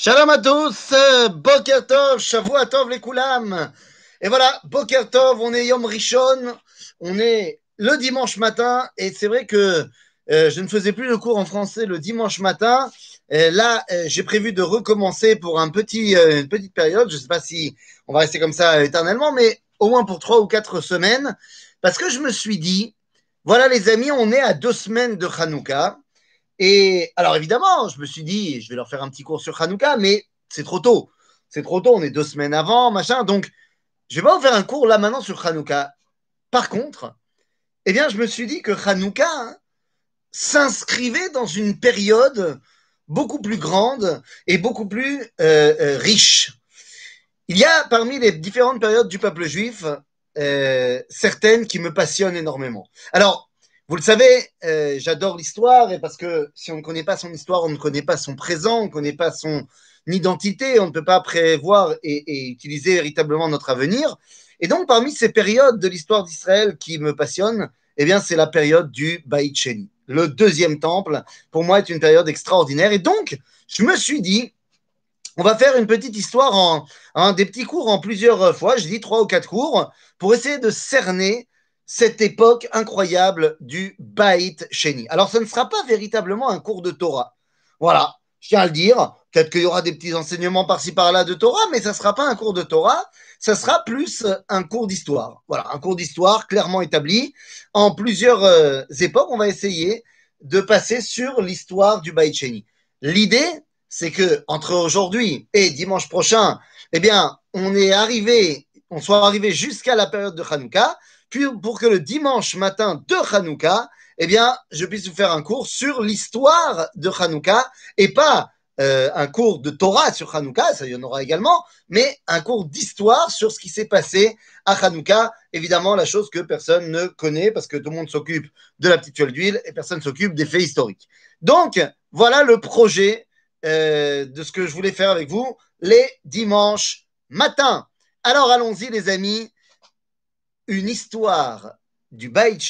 Shalom à tous, Boker Tov, les Koulam. Et voilà, Boker Tov, on est Yom Rishon, on est le dimanche matin, et c'est vrai que euh, je ne faisais plus le cours en français le dimanche matin. Et là, euh, j'ai prévu de recommencer pour un petit, euh, une petite période. Je ne sais pas si on va rester comme ça éternellement, mais au moins pour trois ou quatre semaines, parce que je me suis dit, voilà les amis, on est à deux semaines de Hanouka. Et alors évidemment, je me suis dit, je vais leur faire un petit cours sur Hanouka, mais c'est trop tôt. C'est trop tôt, on est deux semaines avant, machin. Donc, je vais pas vous faire un cours là maintenant sur Hanouka. Par contre, eh bien, je me suis dit que Hanouka hein, s'inscrivait dans une période beaucoup plus grande et beaucoup plus euh, euh, riche. Il y a parmi les différentes périodes du peuple juif euh, certaines qui me passionnent énormément. Alors, vous le savez, euh, j'adore l'histoire et parce que si on ne connaît pas son histoire, on ne connaît pas son présent, on ne connaît pas son identité, on ne peut pas prévoir et, utiliser véritablement notre avenir. Et donc, parmi ces périodes de l'histoire d'Israël qui me passionnent, eh bien, c'est la période du Baït Sheni. Le deuxième temple, pour moi, est une période extraordinaire. Et donc, je me suis dit, on va faire une petite histoire en des petits cours en plusieurs fois. J'ai dit trois ou quatre cours pour essayer de cerner cette époque incroyable du Baït Sheni. Alors, ce ne sera pas véritablement un cours de Torah. Voilà, je tiens à le dire. Peut-être qu'il y aura des petits enseignements par-ci par-là de Torah, mais ça ne sera pas un cours de Torah. Ça sera plus un cours d'histoire. Voilà, un cours d'histoire clairement établi. En plusieurs euh, époques, on va essayer de passer sur l'histoire du Baït Sheni. L'idée, c'est que entre aujourd'hui et dimanche prochain, eh bien, on est arrivé, on soit arrivé jusqu'à la période de Hanouka puis pour que le dimanche matin de Hanouka, eh bien, je puisse vous faire un cours sur l'histoire de Hanouka et pas euh, un cours de Torah sur Hanouka, ça y en aura également, mais un cours d'histoire sur ce qui s'est passé à Hanouka. Évidemment, la chose que personne ne connaît parce que tout le monde s'occupe de la petite tuile d'huile et personne s'occupe des faits historiques. Donc, voilà le projet euh, de ce que je voulais faire avec vous les dimanches matins. Alors, allons-y, les amis une histoire du Baït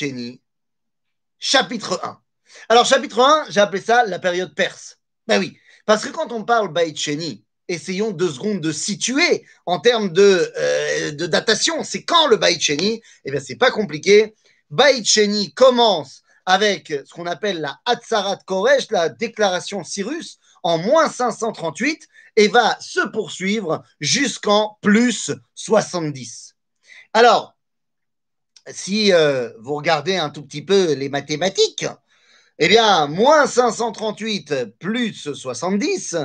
chapitre 1. Alors, chapitre 1, j'ai appelé ça la période perse. Ben oui, parce que quand on parle Baït Sheni, essayons deux secondes de situer en termes de, euh, datation. C'est quand le Baït Eh bien, c'est pas compliqué. Baït commence avec ce qu'on appelle la Hatzarat Koresh, la déclaration Cyrus, en moins 538 et va se poursuivre jusqu'en plus 70. Alors, si euh, vous regardez un tout petit peu les mathématiques, eh bien, moins 538 plus 70,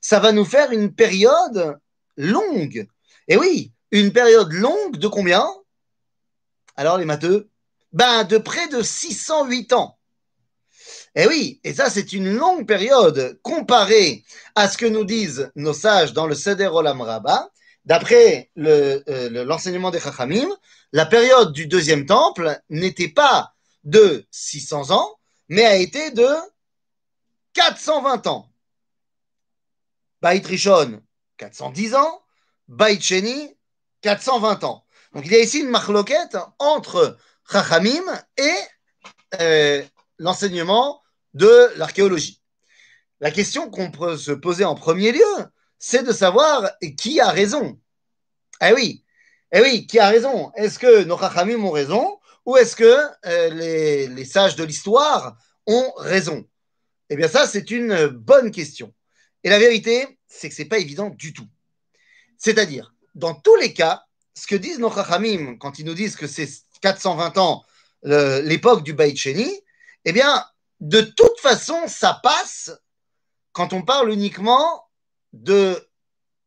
ça va nous faire une période longue. Et oui, une période longue de combien? Alors, les matheux? Ben, de près de 608 ans. Et oui, et ça, c'est une longue période comparée à ce que nous disent nos sages dans le Seder Olam Rabbah, d'après l'enseignement euh, des Chachamim, la période du deuxième temple n'était pas de 600 ans, mais a été de 420 ans. Baït Rishon, 410 ans. Baït Sheni, 420 ans. Donc il y a ici une marloquette entre Chachamim et euh, l'enseignement de l'archéologie. La question qu'on peut se poser en premier lieu, c'est de savoir qui a raison. Eh oui, eh oui, qui a raison Est-ce que nos Chachamim ont raison ou est-ce que euh, les, les, sages de l'histoire ont raison? Eh bien, ça, c'est une bonne question. Et la vérité, c'est que ce n'est pas évident du tout. C'est-à-dire, dans tous les cas, ce que disent nos Chachamim quand ils nous disent que c'est 420 ans l'époque du Baït Sheni, eh bien, de toute façon, ça passe quand on parle uniquement de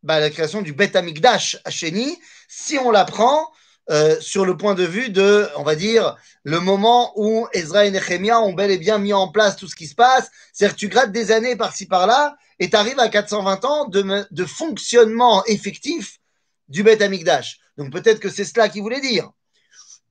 bah, la création du Bet Amikdash à Sheni, si on la prend euh, sur le point de vue de, on va dire, le moment où Ezra et Nehemia ont bel et bien mis en place tout ce qui se passe. C'est-à-dire que tu grattes des années par-ci par-là et tu arrives à 420 ans de, fonctionnement effectif du Bet Amikdash. Donc peut-être que c'est cela qu'il voulait dire.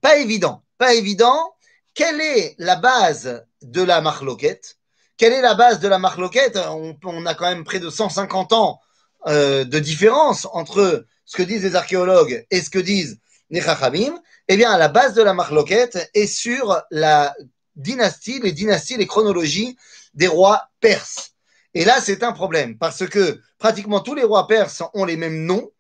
Pas évident, pas évident. Quelle est la base de la marloquette? Quelle est la base de la marloquette? On, on a quand même près de 150 ans euh, de différence entre ce que disent les archéologues et ce que disent les Chachamim, eh bien, la base de la marloquette est sur la dynastie, les dynasties, les chronologies des rois perses. Et là, c'est un problème parce que pratiquement tous les rois perses ont les mêmes noms,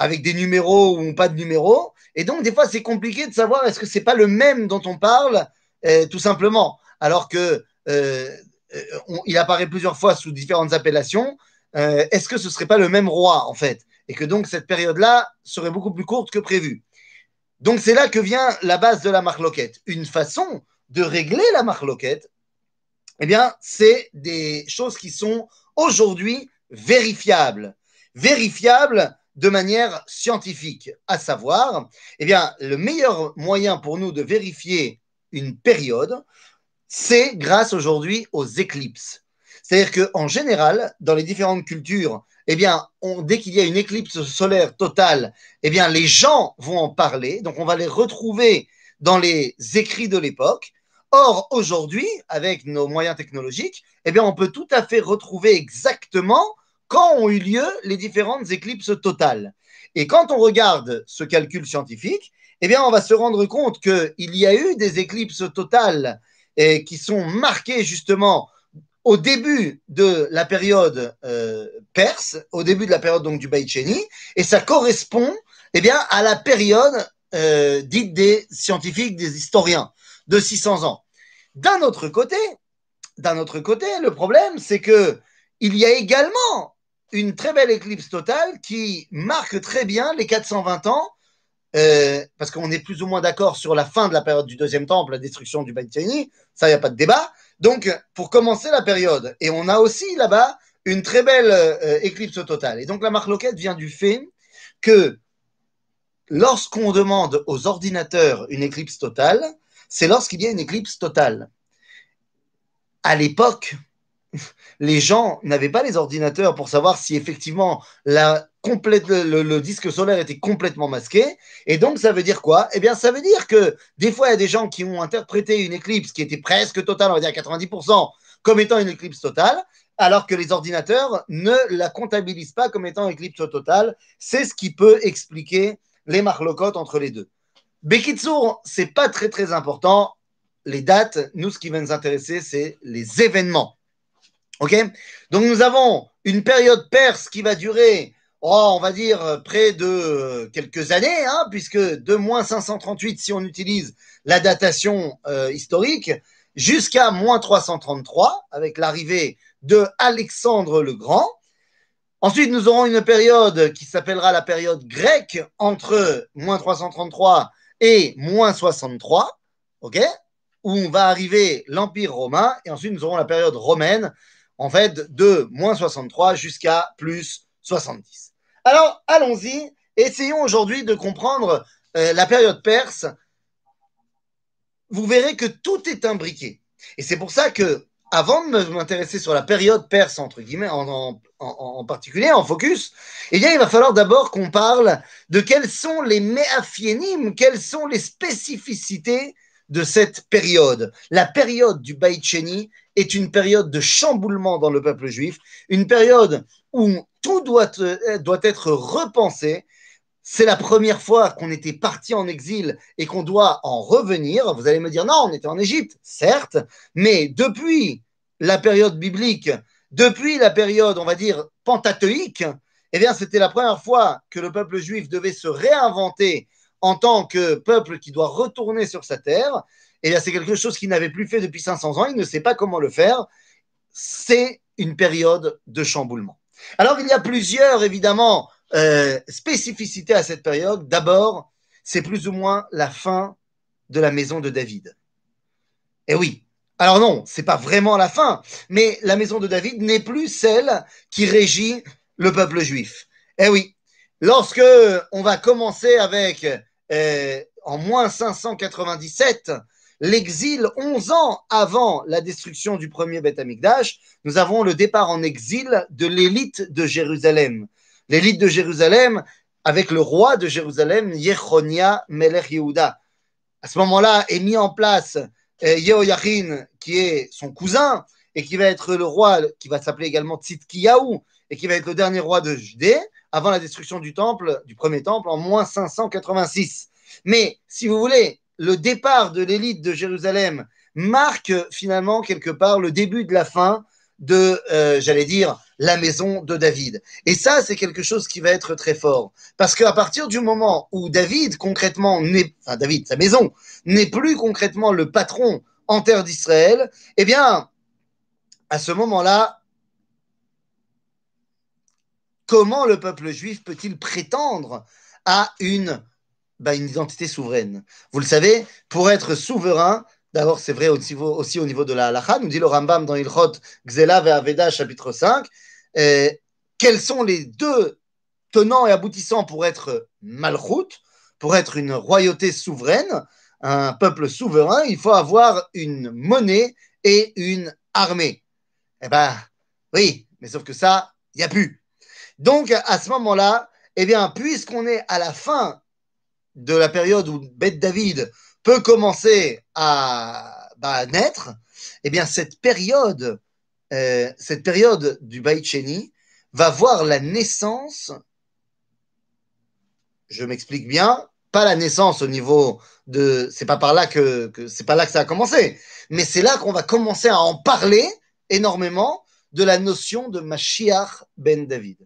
avec des numéros ou pas de numéros. Et donc, des fois, c'est compliqué de savoir est-ce que c'est pas le même dont on parle, euh, tout simplement. Alors que euh, euh, il apparaît plusieurs fois sous différentes appellations. Est-ce que ce serait pas le même roi, en fait? Et que donc, cette période-là serait beaucoup plus courte que prévu. Donc, c'est là que vient la base de la marloquette. Une façon de régler la marloquette, eh bien, c'est des choses qui sont aujourd'hui vérifiables. Vérifiables de manière scientifique, à savoir, eh le meilleur moyen pour nous de vérifier une période, c'est grâce aujourd'hui aux éclipses. C'est-à-dire qu'en général, dans les différentes cultures, eh bien, on, dès qu'il y a une éclipse solaire totale, eh bien, les gens vont en parler. Donc, on va les retrouver dans les écrits de l'époque. Or, aujourd'hui, avec nos moyens technologiques, eh bien, on peut tout à fait retrouver exactement quand ont eu lieu les différentes éclipses totales. Et quand on regarde ce calcul scientifique, eh bien, on va se rendre compte qu'il y a eu des éclipses totales et qui sont marquées justement au début de la période euh, perse, au début de la période donc du Baïcheni, et ça correspond eh bien, à la période euh, dite des scientifiques, des historiens, de 600 ans. D'un autre côté, d'un autre côté, le problème, c'est que il y a également une très belle éclipse totale qui marque très bien les 420 ans, euh, parce qu'on est plus ou moins d'accord sur la fin de la période du deuxième temple, la destruction du Beit ça, il n'y a pas de débat. Donc, pour commencer la période, et on a aussi là-bas une très belle euh, éclipse totale. Et donc, la marque loquette vient du fait que lorsqu'on demande aux ordinateurs une éclipse totale, c'est lorsqu'il y a une éclipse totale. À l'époque, les gens n'avaient pas les ordinateurs pour savoir si effectivement la complète, le, disque solaire était complètement masqué. Et donc, ça veut dire quoi? Eh bien, ça veut dire que des fois, il y a des gens qui ont interprété une éclipse qui était presque totale, on va dire 90%, comme étant une éclipse totale, alors que les ordinateurs ne la comptabilisent pas comme étant une éclipse totale. C'est ce qui peut expliquer les marlocotes entre les deux. Bekitsour, c'est pas très très important. Les dates, nous, ce qui va nous intéresser, c'est les événements. Ok? Donc nous avons une période perse qui va durer, oh, on va dire, près de quelques années, hein, puisque de moins 538, si on utilise la datation euh, historique, jusqu'à moins 333, avec l'arrivée de Alexandre le Grand. Ensuite, nous aurons une période qui s'appellera la période grecque entre moins 333 et moins 63, ok où on va arriver l'Empire romain, et ensuite nous aurons la période romaine en fait, de moins 63 jusqu'à plus 70. Alors, allons-y. Essayons aujourd'hui de comprendre euh, la période perse. Vous verrez que tout est imbriqué. Et c'est pour ça que, avant de m'intéresser sur la période perse, entre guillemets, en, en, en, particulier, en focus, eh bien, il va falloir d'abord qu'on parle de quels sont les méafiénim, quelles sont les spécificités de cette période. La période du Baïcheni est une période de chamboulement dans le peuple juif, une période où tout doit, euh, doit être repensé. C'est la première fois qu'on était parti en exil et qu'on doit en revenir. Vous allez me dire, non, on était en Égypte, certes, mais depuis la période biblique, depuis la période, on va dire, pentateuique, eh bien, c'était la première fois que le peuple juif devait se réinventer en tant que peuple qui doit retourner sur sa terre, et c'est quelque chose qu'il n'avait plus fait depuis 500 ans, il ne sait pas comment le faire. C'est une période de chamboulement. Alors, il y a plusieurs, évidemment, euh, spécificités à cette période. D'abord, c'est plus ou moins la fin de la maison de David. Et oui. Alors non, c'est pas vraiment la fin, mais la maison de David n'est plus celle qui régit le peuple juif. Eh oui. Lorsque on va commencer avec euh, en moins 597, l'exil 11 ans avant la destruction du premier Beth Amikdash, nous avons le départ en exil de l'élite de Jérusalem. L'élite de Jérusalem avec le roi de Jérusalem, Yechonia Melech Yehuda. À ce moment-là est mis en place euh, Yehoyachin, qui est son cousin, et qui va être le roi, qui va s'appeler également Tzidkiyahu, et qui va être le dernier roi de Judée, avant la destruction du temple, du premier temple, en moins 586. Mais, si vous voulez, le départ de l'élite de Jérusalem marque finalement quelque part le début de la fin de, euh, j'allais dire, la maison de David. Et ça, c'est quelque chose qui va être très fort. Parce qu'à partir du moment où David, concrètement, n'est, enfin David, sa maison, n'est plus concrètement le patron en terre d'Israël, eh bien, à ce moment-là, comment le peuple juif peut-il prétendre à une, bah, une identité souveraine Vous le savez, pour être souverain, D'abord, c'est vrai aussi, au niveau de la halakha, nous dit le Rambam dans Ilchot Gzela ve Aveda, chapitre 5. quels sont les deux tenants et aboutissants pour être malchoute, pour être une royauté souveraine, un peuple souverain Il faut avoir une monnaie et une armée. Eh ben, oui, mais sauf que ça, il n'y a plus. Donc, à ce moment-là, eh bien, puisqu'on est à la fin de la période où Beth David peut commencer à bah, naître, eh bien cette période, euh, cette période du Baïcheni va voir la naissance, je m'explique bien, pas la naissance au niveau de, c'est pas par là que, que c'est pas là que ça a commencé, mais c'est là qu'on va commencer à en parler énormément de la notion de Mashiach ben David.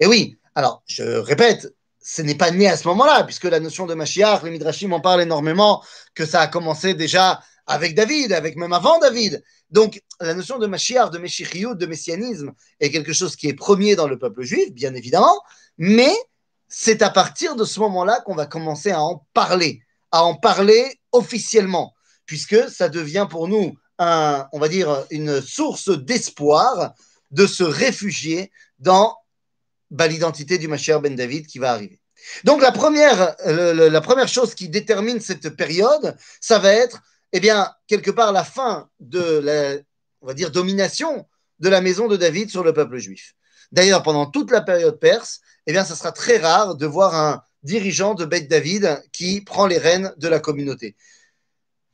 Et oui, alors je répète, ce n'est pas né à ce moment-là, puisque la notion de Mashiach, les Midrashim en parlent énormément, que ça a commencé déjà avec David, avec même avant David. Donc, la notion de Mashiach, de Meshichiyut, de messianisme est quelque chose qui est premier dans le peuple juif, bien évidemment, mais c'est à partir de ce moment-là qu'on va commencer à en parler, à en parler officiellement, puisque ça devient pour nous, un, on va dire, une source d'espoir de se réfugier dans l'identité du Mashiach ben David qui va arriver. Donc la première, la première chose qui détermine cette période, ça va être, eh bien, quelque part la fin de la, on va dire, domination de la maison de David sur le peuple juif. D'ailleurs, pendant toute la période perse, eh bien, ça sera très rare de voir un dirigeant de Beth David qui prend les rênes de la communauté.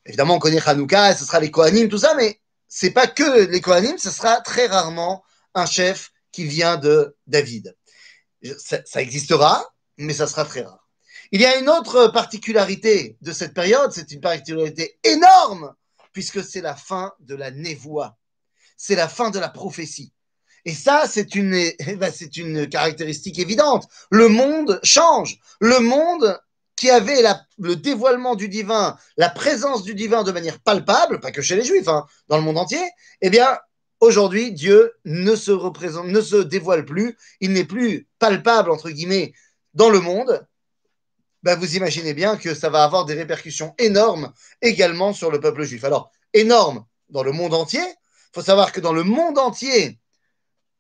Évidemment, on connaît Hanouka, ce sera les Kohanim, tout ça, mais c'est pas que les Kohanim, ce sera très rarement un chef qui vient de David ça, existera, mais ça sera très rare. Il y a une autre particularité de cette période, c'est une particularité énorme, puisque c'est la fin de la névoie, c'est la fin de la prophétie. Et ça, c'est une, eh ben, une caractéristique évidente. Le monde change. Le monde qui avait le dévoilement du divin, la présence du divin de manière palpable, pas que chez les juifs, hein, dans le monde entier, eh bien, Aujourd'hui, Dieu ne se représente, ne se dévoile plus, il n'est plus palpable, entre guillemets, dans le monde. Ben, vous imaginez bien que ça va avoir des répercussions énormes également sur le peuple juif. Alors, énorme dans le monde entier. Il faut savoir que dans le monde entier,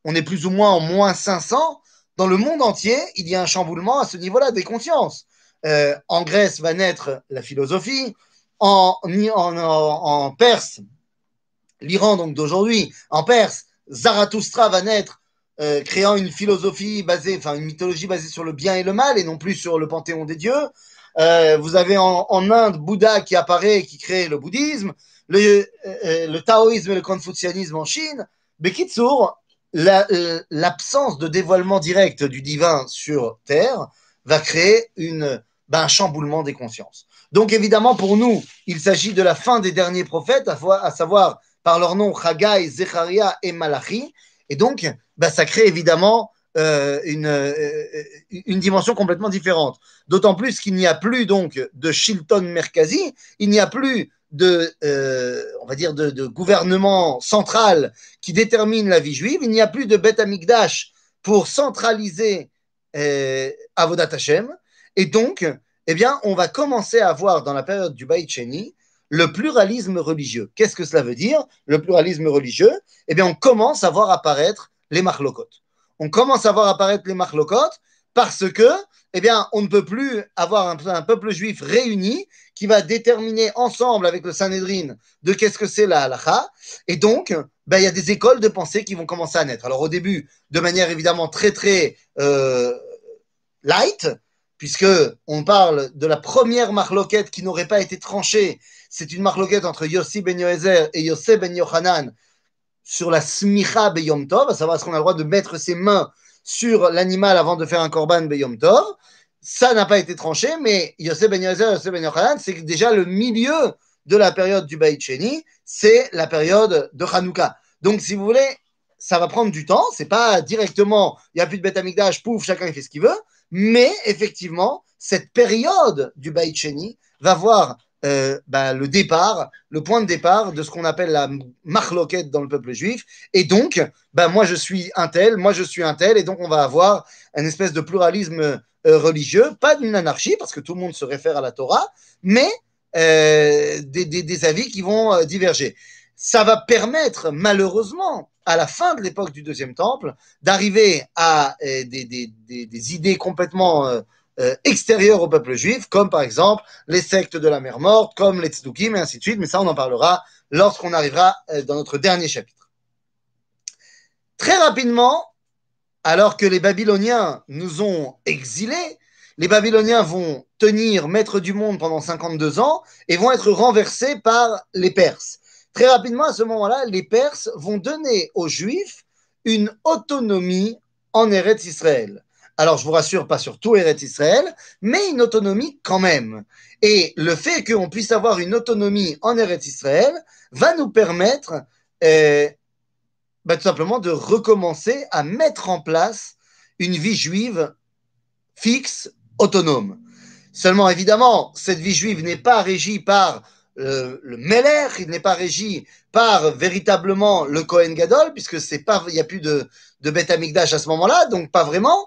on est plus ou moins en moins 500. Dans le monde entier, il y a un chamboulement à ce niveau-là des consciences. Euh, en Grèce va naître la philosophie. En, Perse l'Iran donc d'aujourd'hui, en Perse, Zarathustra va naître, euh, créant une philosophie basée, enfin une mythologie basée sur le bien et le mal et non plus sur le panthéon des dieux. Euh, vous avez en, Inde Bouddha qui apparaît, qui crée le bouddhisme, le, euh, taoïsme et le confucianisme en Chine. Bekitsour, l'absence de dévoilement direct du divin sur Terre va créer une, ben, un chamboulement des consciences. Donc évidemment, pour nous, il s'agit de la fin des derniers prophètes, à savoir par leur nom Chagai, Zecharia et Malachi. Et donc, bah, ça crée évidemment euh, une, euh, une dimension complètement différente. D'autant plus qu'il n'y a plus donc de Shilton Merkazi, il n'y a plus de, euh, on va dire, de, gouvernement central qui détermine la vie juive, il n'y a plus de Beth Amikdash pour centraliser Avodat Hashem. Et donc, eh bien, on va commencer à voir dans la période du Baït Sheni le pluralisme religieux. Qu'est-ce que cela veut dire, le pluralisme religieux? Eh bien, on commence à voir apparaître les marlocotes. On commence à voir apparaître les marlocotes parce que, eh bien, on ne peut plus avoir un, peuple juif réuni qui va déterminer ensemble avec le Sanhedrin de qu'est-ce que c'est la halakha. Et donc, ben, il y a des écoles de pensée qui vont commencer à naître. Alors, au début, de manière évidemment très, très euh, light, puisque on parle de la première marloquette qui n'aurait pas été tranchée c'est une marloquette entre Yossi ben Yoezer et Yosef ben Yochanan sur la smicha beyom tov, à savoir est-ce qu'on a le droit de mettre ses mains sur l'animal avant de faire un korban beyom tov. Ça n'a pas été tranché, mais Yosef ben Yoezer et Yosef ben Yochanan, c'est déjà le milieu de la période du Baït Sheni, c'est la période de Hanouka. Donc, si vous voulez, ça va prendre du temps. C'est pas directement, il n'y a plus de bête amigdash, pouf, chacun fait ce qu'il veut. Mais effectivement, cette période du Baït Sheni va voir euh, bah, le départ, le point de départ de ce qu'on appelle la marloquette dans le peuple juif. Et donc, bah, moi je suis un tel, moi je suis un tel, et donc on va avoir une espèce de pluralisme euh, religieux, pas d'une anarchie, parce que tout le monde se réfère à la Torah, mais euh, des, avis qui vont diverger. Ça va permettre, malheureusement, à la fin de l'époque du Deuxième Temple, d'arriver à des, des, idées complètement euh, euh, au peuple juif, comme par exemple les sectes de la mer morte, comme les tzdukim, et ainsi de suite, mais ça on en parlera lorsqu'on arrivera dans notre dernier chapitre. Très rapidement, alors que les Babyloniens nous ont exilés, les Babyloniens vont tenir maître du monde pendant 52 ans et vont être renversés par les Perses. Très rapidement, à ce moment-là, les Perses vont donner aux Juifs une autonomie en Eretz Israël. Alors, je vous rassure, pas sur tout Eretz Israël, mais une autonomie quand même. Et le fait qu'on puisse avoir une autonomie en Eretz Israël va nous permettre euh, bah, tout simplement de recommencer à mettre en place une vie juive fixe, autonome. Seulement, évidemment, cette vie juive n'est pas régie par le, le Meller, il n'est pas régi par véritablement le Kohen Gadol, puisque c'est pas, il n'y a plus de, de Beth Amikdash à ce moment-là, donc pas vraiment.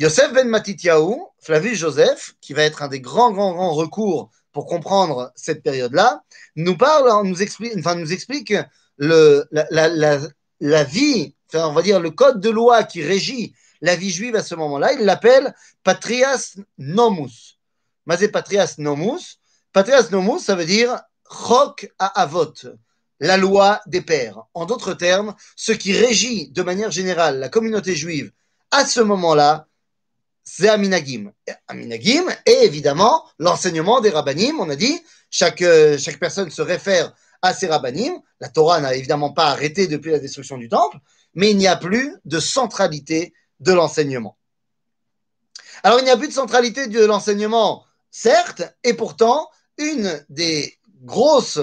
Yosef ben Matityahu, Flavius Joseph, qui va être un des grands, grands, grands recours pour comprendre cette période-là, nous parle, nous explique, enfin, nous explique le, la, la, la, vie, enfin, on va dire le code de loi qui régit la vie juive à ce moment-là, il l'appelle Patrias Nomus. Mazé Patrias Nomus. Patrias Nomus, ça veut dire Chok à Avot, la loi des pères. En d'autres termes, ce qui régit de manière générale la communauté juive à ce moment-là, c'est Aminagim. Aminagim est évidemment l'enseignement des rabbinim. On a dit, chaque, chaque personne se réfère à ses rabbinim. La Torah n'a évidemment pas arrêté depuis la destruction du temple, mais il n'y a plus de centralité de l'enseignement. Alors, il n'y a plus de centralité de l'enseignement, certes, et pourtant, une des grosses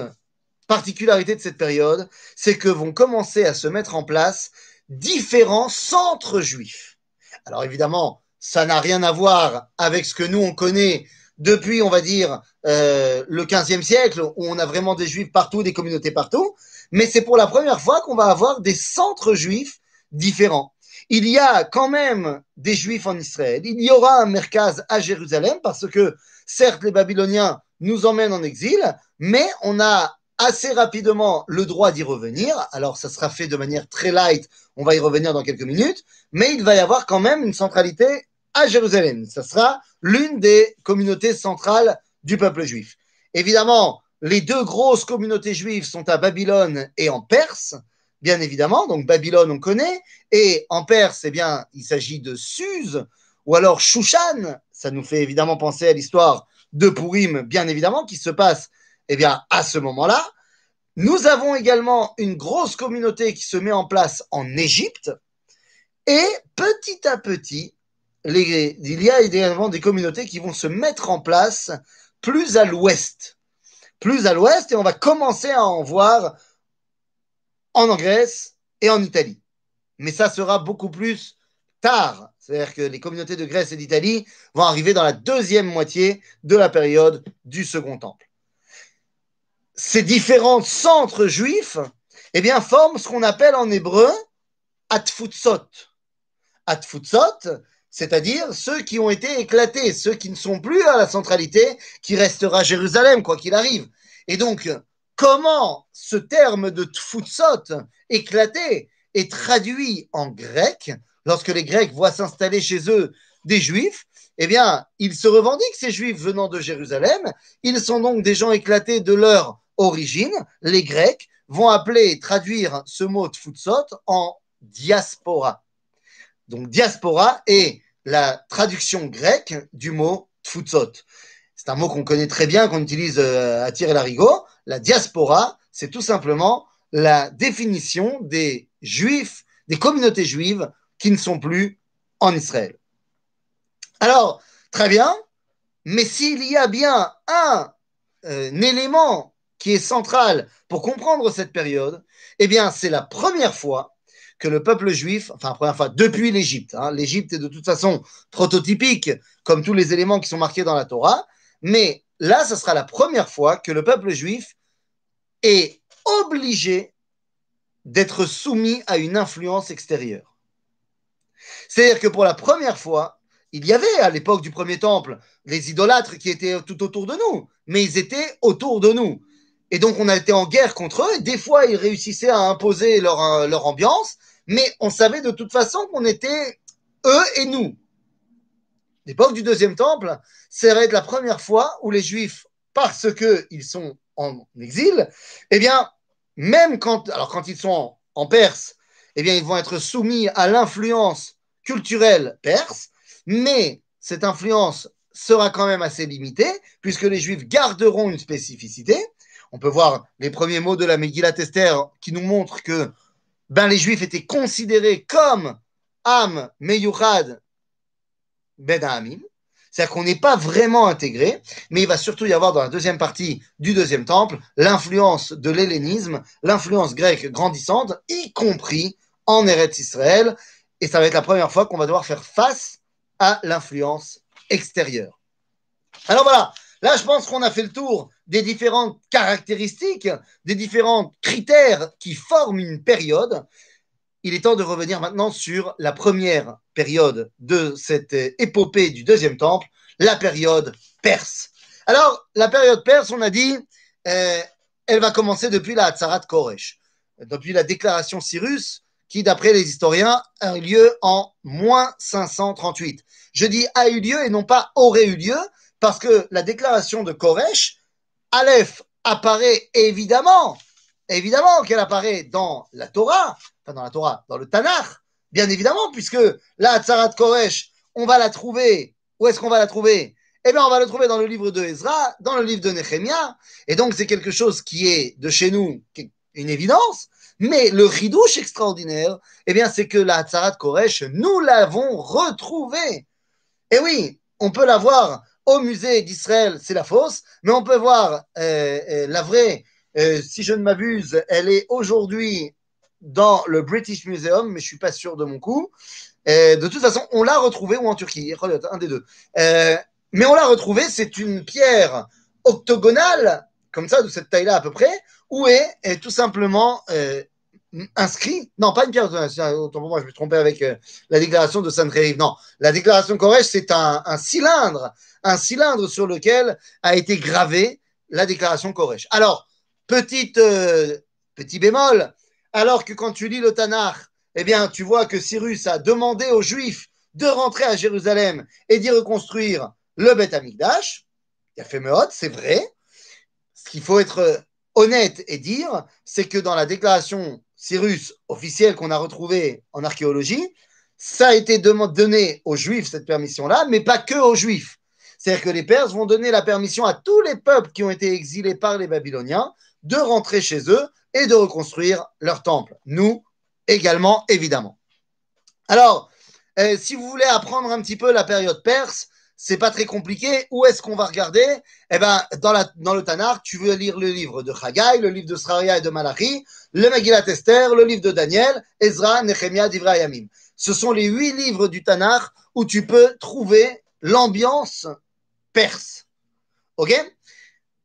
particularités de cette période, c'est que vont commencer à se mettre en place différents centres juifs. Alors, évidemment, ça n'a rien à voir avec ce que nous, on connaît depuis, on va dire, euh, le 15e siècle, où on a vraiment des juifs partout, des communautés partout, mais c'est pour la première fois qu'on va avoir des centres juifs différents il y a quand même des juifs en Israël. Il y aura un merkaz à Jérusalem parce que certes les Babyloniens nous emmènent en exil, mais on a assez rapidement le droit d'y revenir. Alors ça sera fait de manière très light, on va y revenir dans quelques minutes, mais il va y avoir quand même une centralité à Jérusalem. Ça sera l'une des communautés centrales du peuple juif. Évidemment, les deux grosses communautés juives sont à Babylone et en Perse bien évidemment. Donc Babylone, on connaît. Et en Perse, eh bien, il s'agit de Suse ou alors Shushan. Ça nous fait évidemment penser à l'histoire de Purim, bien évidemment, qui se passe eh bien, à ce moment-là. Nous avons également une grosse communauté qui se met en place en Égypte. Et petit à petit, il y a également des communautés qui vont se mettre en place plus à l'ouest. Plus à l'ouest, et on va commencer à en voir en Grèce et en Italie. Mais ça sera beaucoup plus tard. C'est-à-dire que les communautés de Grèce et d'Italie vont arriver dans la deuxième moitié de la période du Second Temple. Ces différents centres juifs eh bien, forment ce qu'on appelle en hébreu Atfutsot. Atfutsot, c'est-à-dire ceux qui ont été éclatés, ceux qui ne sont plus à la centralité, qui restera Jérusalem, quoi qu'il arrive. Et donc, comment ce terme de tfutsot éclaté est traduit en grec lorsque les Grecs voient s'installer chez eux des Juifs? Eh bien, ils se revendiquent, ces Juifs venant de Jérusalem. Ils sont donc des gens éclatés de leur origine. Les Grecs vont appeler, traduire ce mot tfutsot en diaspora. Donc, diaspora est la traduction grecque du mot tfutsot. C'est un mot qu'on connaît très bien, qu'on utilise euh, à tirer l'arigot. La diaspora, c'est tout simplement la définition des juifs, des communautés juives qui ne sont plus en Israël. Alors, très bien, mais s'il y a bien un, euh, un, élément qui est central pour comprendre cette période, eh bien, c'est la première fois que le peuple juif, enfin, première fois, depuis l'Égypte, hein, l'Égypte est de toute façon prototypique, comme tous les éléments qui sont marqués dans la Torah, mais là, ce sera la première fois que le peuple juif est obligé d'être soumis à une influence extérieure. C'est-à-dire que pour la première fois, il y avait à l'époque du premier temple les idolâtres qui étaient tout autour de nous, mais ils étaient autour de nous. Et donc on a été en guerre contre eux, des fois ils réussissaient à imposer leur ambiance, mais on savait de toute façon qu'on était eux et nous. L'époque du deuxième temple, serait la première fois où les Juifs, parce qu'ils sont en exil, eh bien, même quand, alors quand ils sont en, Perse, eh bien, ils vont être soumis à l'influence culturelle perse, mais cette influence sera quand même assez limitée, puisque les Juifs garderont une spécificité. On peut voir les premiers mots de la Megillat Esther qui nous montrent que ben, les Juifs étaient considérés comme Am Meyuchad Ben Amim, c'est-à-dire qu'on n'est pas vraiment intégré, mais il va surtout y avoir dans la deuxième partie du deuxième temple l'influence de l'hellénisme, l'influence grecque grandissante, y compris en Eretz Israël. Et ça va être la première fois qu'on va devoir faire face à l'influence extérieure. Alors voilà, là je pense qu'on a fait le tour des différentes caractéristiques, des différents critères qui forment une période il est temps de revenir maintenant sur la première période de cette épopée du deuxième temple, la période perse. Alors, la période perse, on a dit, euh, elle va commencer depuis la Hatzarat Koresh, depuis la déclaration Cyrus, qui, d'après les historiens, a eu lieu en moins 538. Je dis a eu lieu et non pas aurait eu lieu, parce que la déclaration de Koresh, Aleph apparaît évidemment, évidemment qu'elle apparaît dans la Torah, dans la Torah, dans le Tanakh, bien évidemment, puisque la Hatzarat Koresh, on va la trouver. Où est-ce qu'on va la trouver? Eh bien, on va la trouver dans le livre de Ezra, dans le livre de Nehemia. Et donc, c'est quelque chose qui est de chez nous une évidence. Mais le ridouche extraordinaire, eh bien, c'est que la Hatzarat Koresh, nous l'avons retrouvée. Et oui, on peut la voir au musée d'Israël, c'est la fausse, mais on peut voir euh, euh, la vraie. Euh, si je ne m'abuse, elle est aujourd'hui dans le British Museum, mais je suis pas sûr de mon coup. De toute façon, on l'a retrouvé ou en Turquie, un des deux. Mais on l'a retrouvé, c'est une pierre octogonale, comme ça, de cette taille-là à peu près, où est, tout simplement inscrit, non, pas une pierre autant pour moi, je me trompé avec euh, la déclaration de Sainte-Réve. Non, la déclaration Koresh, c'est un, cylindre, un cylindre sur lequel a été gravé la déclaration Koresh. Alors, petite, euh, petit bémol, alors que quand tu lis le Tanakh, eh bien, tu vois que Cyrus a demandé aux Juifs de rentrer à Jérusalem et d'y reconstruire le Beth Amikdash. Il a fait Meot, c'est vrai. Ce qu'il faut être honnête et dire, c'est que dans la déclaration Cyrus officielle qu'on a retrouvée en archéologie, ça a été donné aux Juifs, cette permission-là, mais pas que aux Juifs. C'est-à-dire que les Perses vont donner la permission à tous les peuples qui ont été exilés par les Babyloniens de rentrer chez eux et de reconstruire leur temple. Nous également, évidemment. Alors, euh, si vous voulez apprendre un petit peu la période perse, c'est pas très compliqué. Où est-ce qu'on va regarder? Eh ben, dans, le Tanakh, tu veux lire le livre de Haggai, le livre de Sraria et de Malachi, le Megillat Esther, le livre de Daniel, Ezra, Nehemiah, Divrayamim. Ce sont les huit livres du Tanakh où tu peux trouver l'ambiance perse. Ok?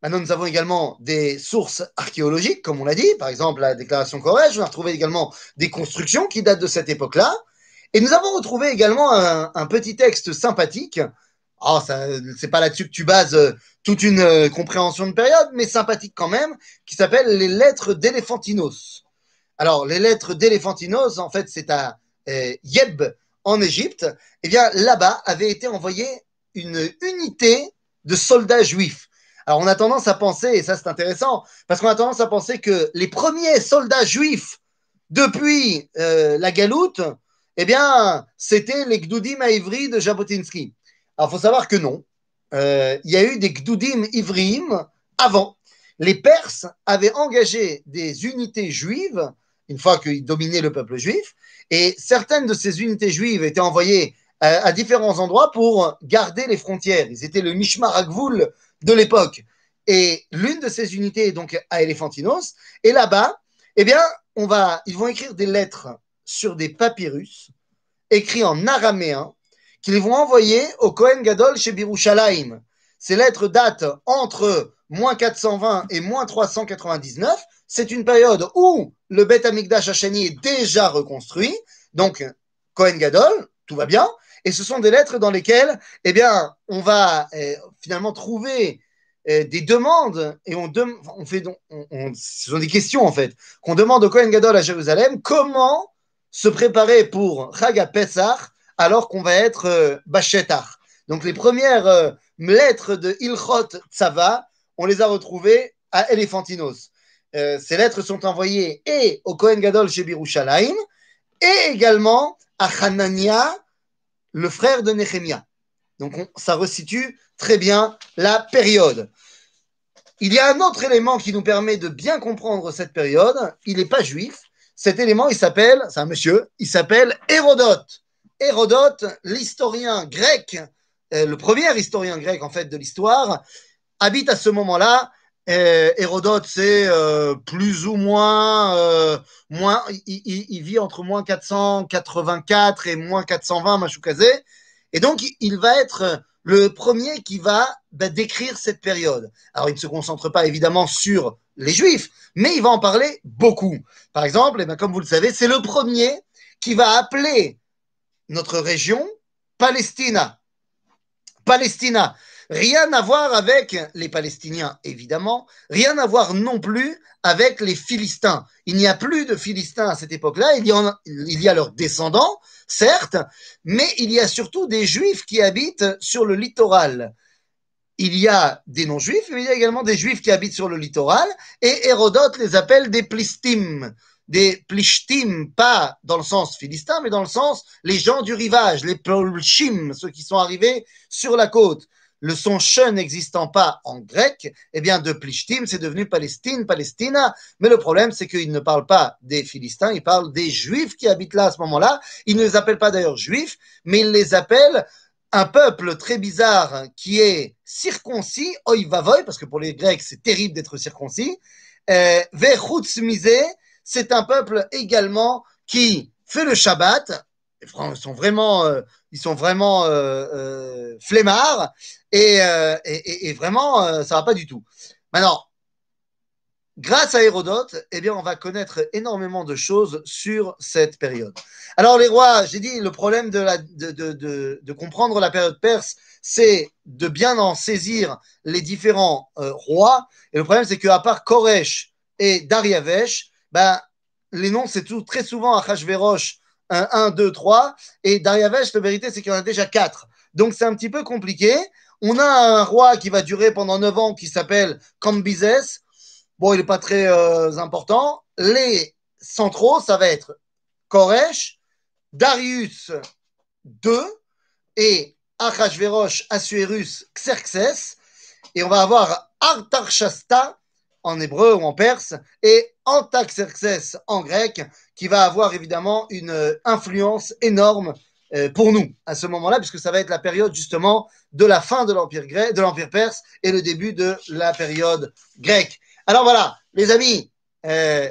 Maintenant, nous avons également des sources archéologiques, comme on l'a dit, par exemple la déclaration Koresh. On a retrouvé également des constructions qui datent de cette époque-là. Et nous avons retrouvé également un, petit texte sympathique. Oh, c'est pas là-dessus que tu bases euh, toute une euh, compréhension de période, mais sympathique quand même, qui s'appelle les lettres d'Éléphantinos. Alors, les lettres d'Éléphantinos, en fait, c'est à euh, Yeb, en Égypte. Eh bien, là-bas avait été envoyée une unité de soldats juifs. Alors on a tendance à penser, et ça c'est intéressant, parce qu'on a tendance à penser que les premiers soldats juifs depuis la galoute, eh bien, c'était les Gdoudim à de Jabotinsky. Alors il faut savoir que non. Euh, il y a eu des Gdoudim Ivrim avant. Les Perses avaient engagé des unités juives, une fois qu'ils dominaient le peuple juif, et certaines de ces unités juives étaient envoyées à, à différents endroits pour garder les frontières. Ils étaient le Mishmar Agvoul de l'époque. Et l'une de ces unités est donc à Elephantinos. Et là-bas, eh bien, on va, ils vont écrire des lettres sur des papyrus écrits en araméen qu'ils vont envoyer au Kohen Gadol chez Birushalayim. Ces lettres datent entre moins 420 et moins 399. C'est une période où le Beth Amikdash Hachani est déjà reconstruit. Donc, Kohen Gadol, tout va bien. Et ce sont des lettres dans lesquelles, eh bien, on va eh, finalement trouver eh, des demandes et on, on fait donc, ce sont des questions en fait qu'on demande au Kohen Gadol à Jérusalem comment se préparer pour Chaga Pesach alors qu'on va être euh, Bachetar. Donc les premières euh, lettres de Ilchot Tzava, on les a retrouvées à Elephantinos. Euh, ces lettres sont envoyées et au Kohen Gadol chez Birushalayim et également à Hanania, le frère de Nehemia. Donc ça resitue très bien la période. Il y a un autre élément qui nous permet de bien comprendre cette période. Il n'est pas juif. Cet élément, il s'appelle, c'est un monsieur, il s'appelle Hérodote. Hérodote, l'historien grec, euh, le premier historien grec en fait de l'histoire, habite à ce moment-là. Euh, Hérodote, c'est euh, plus ou moins, moins il, vit entre moins 484 et moins 420, Machoukazé. Et donc, il va être le premier qui va bah, décrire cette période. Alors, il ne se concentre pas évidemment sur les Juifs, mais il va en parler beaucoup. Par exemple, eh bien, comme vous le savez, c'est le premier qui va appeler notre région Palestina. Palestina. Rien à voir avec les Palestiniens, évidemment. Rien à voir non plus avec les Philistins. Il n'y a plus de Philistins à cette époque-là. Il, y a leurs descendants, certes, mais il y a surtout des Juifs qui habitent sur le littoral. Il y a des non-juifs, mais il y a également des juifs qui habitent sur le littoral, et Hérodote les appelle des plistim des plishtim, pas dans le sens philistin, mais dans le sens les gens du rivage, les plishim, ceux qui sont arrivés sur la côte. Le son ch n'existant pas en grec, eh bien de plishtim, c'est devenu Palestine, Palestina. Mais le problème, c'est qu'il ne parle pas des Philistins, il parle des Juifs qui habitent là à ce moment-là. Il ne les appelle pas d'ailleurs Juifs, mais il les appelle un peuple très bizarre qui est circoncis, oi vavoy, parce que pour les Grecs, c'est terrible d'être circoncis. Euh, c'est un peuple également qui fait le Shabbat. Ils sont vraiment, euh, ils sont vraiment euh, euh, flemmards et, vraiment, ça va pas du tout. Maintenant, grâce à Hérodote, eh bien, on va connaître énormément de choses sur cette période. Alors, les rois, j'ai dit, le problème de, comprendre la période perse, c'est de bien en saisir les différents rois. Et le problème, c'est qu'à part Koresh et Dariavesh, ben, les noms, c'est tout, très souvent Achashverosh 1, 1, 2, 3. Et Dariavesh, la vérité, c'est qu'il y en a déjà 4. Donc, c'est un petit peu compliqué. On a un roi qui va durer pendant 9 ans qui s'appelle Cambizes. Bon, il n'est pas très euh, important. Les centraux, ça va être Koresh, Darius 2 et Achashverosh, Assuérus, Xerxes. Et on va avoir Artarchasta en hébreu ou en perse, Antaxerxès en grec, qui va avoir évidemment une euh, influence énorme euh, pour nous à ce moment-là, puisque ça va être la période justement de la fin de l'empire grec, de l'empire perse et le début de la période grecque. Alors voilà, les amis, euh,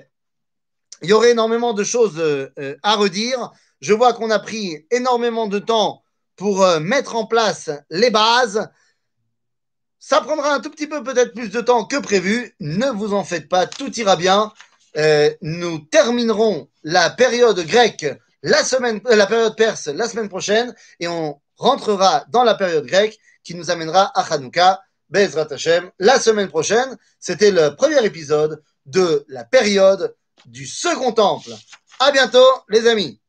il y aurait énormément de choses à redire. Je vois qu'on a pris énormément de temps pour mettre en place les bases. Ça prendra un tout petit peu peut-être plus de temps que prévu. Ne vous en faites pas, tout ira bien. Euh, nous terminerons la période grecque la semaine, euh, la période perse la semaine prochaine et on rentrera dans la période grecque qui nous amènera à Hanouka, Bezrat Hashem, la semaine prochaine. C'était le premier épisode de la période du second temple. À bientôt, les amis.